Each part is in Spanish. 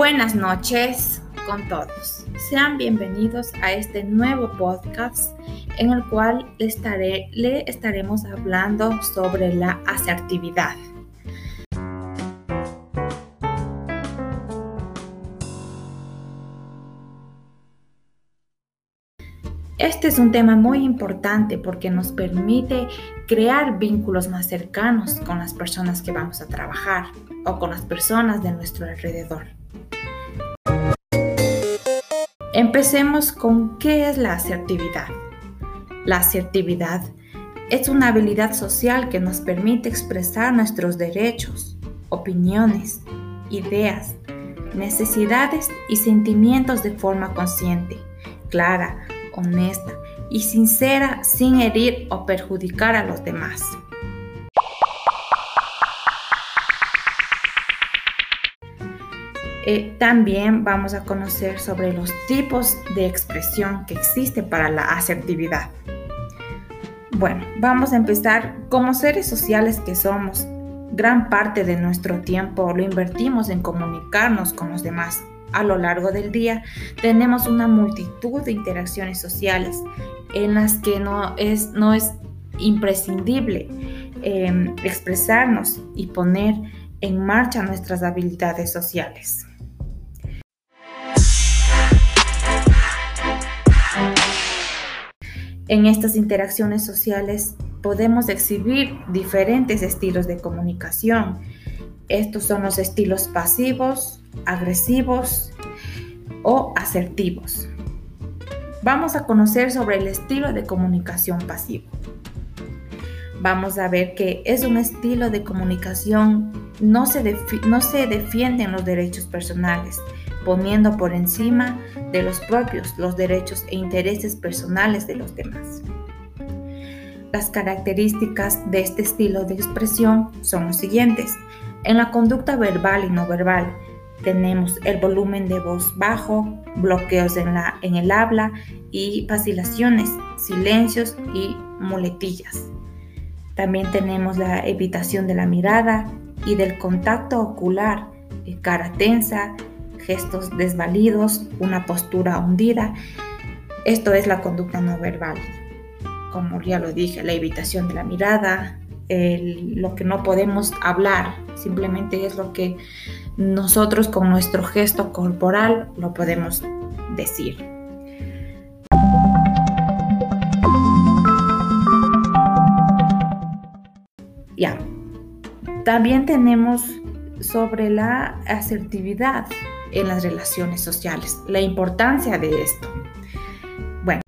Buenas noches con todos. Sean bienvenidos a este nuevo podcast en el cual le, estaré, le estaremos hablando sobre la asertividad. Este es un tema muy importante porque nos permite crear vínculos más cercanos con las personas que vamos a trabajar o con las personas de nuestro alrededor. Empecemos con qué es la asertividad. La asertividad es una habilidad social que nos permite expresar nuestros derechos, opiniones, ideas, necesidades y sentimientos de forma consciente, clara, honesta y sincera sin herir o perjudicar a los demás. Eh, también vamos a conocer sobre los tipos de expresión que existe para la asertividad. Bueno, vamos a empezar. Como seres sociales que somos, gran parte de nuestro tiempo lo invertimos en comunicarnos con los demás a lo largo del día tenemos una multitud de interacciones sociales en las que no es, imprescindible em, expresarnos y poner en marcha nuestras habilidades sociales. En estas interacciones sociales podemos exhibir diferentes estilos de comunicación. Estos son los estilos pasivos, agresivos o asertivos. Vamos a conocer sobre el estilo de comunicación pasivo. Vamos a ver que es un estilo de comunicación no se, no se defienden los derechos personales, poniendo por encima de los propios los derechos e intereses personales de los demás. Las características de este estilo de expresión son los siguientes. En la conducta verbal y no verbal, tenemos el volumen de voz bajo, bloqueos en, la, en el habla y vacilaciones, silencios y muletillas. También tenemos la evitación de la mirada y del contacto ocular, eh, cara tensa, gestos desvalidos, una postura hundida. Esto es la conducta no verbal. Como ya lo dije, la evitación de la mirada, lo que no podemos hablar, simplemente es lo que nosotros con nuestro gesto corporal lo podemos decir. Ya. También tenemos sobre la asertividad en las relaciones sociales, la importancia de esto. Bueno.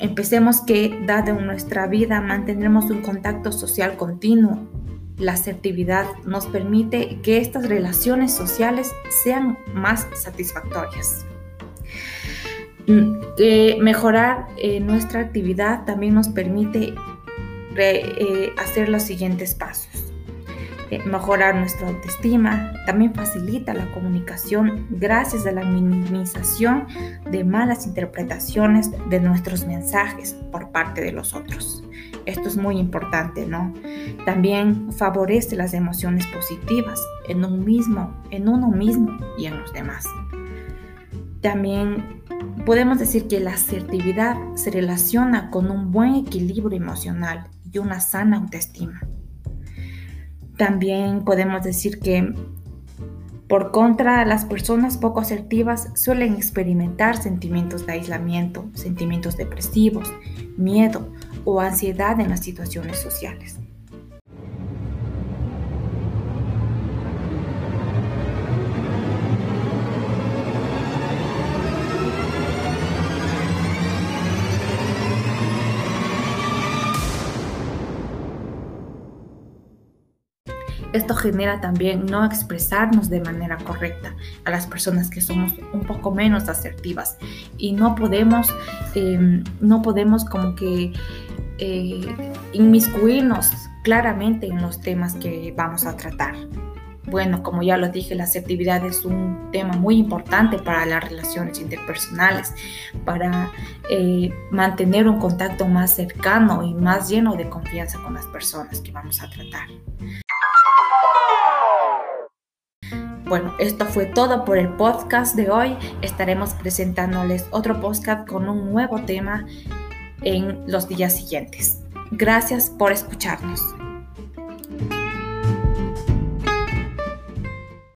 Empecemos que, dado nuestra vida, mantenemos un contacto social continuo. La asertividad nos permite que estas relaciones sociales sean más satisfactorias. Mm, mejorar eh, nuestra actividad también nos permite eh, hacer los siguientes pasos. Eh, mejorar nuestra autoestima, también facilita la comunicación gracias a la minimización de malas interpretaciones de nuestros mensajes por parte de los otros. Esto es muy importante, ¿no? También favorece las emociones positivas en un mismo, en uno mismo y en los demás. También podemos decir que la asertividad se relaciona con un buen equilibrio emocional y una sana autoestima. También podemos decir que por contra, las personas poco asertivas suelen experimentar sentimientos de aislamiento, sentimientos depresivos, miedo o ansiedad en las situaciones sociales. Esto genera también no expresarnos de manera correcta a las personas que somos un poco menos asertivas y no podemos, em, no podemos como que eh, inmiscuirnos claramente en los temas que vamos a tratar. Bueno, como ya lo dije, la asertividad es un tema muy importante para las relaciones interpersonales, para eh, mantener un contacto más cercano y más lleno de confianza con las personas que vamos a tratar. Bueno, esto fue todo por el podcast de hoy. Estaremos presentándoles otro podcast con un nuevo tema en los días siguientes. Gracias por escucharnos.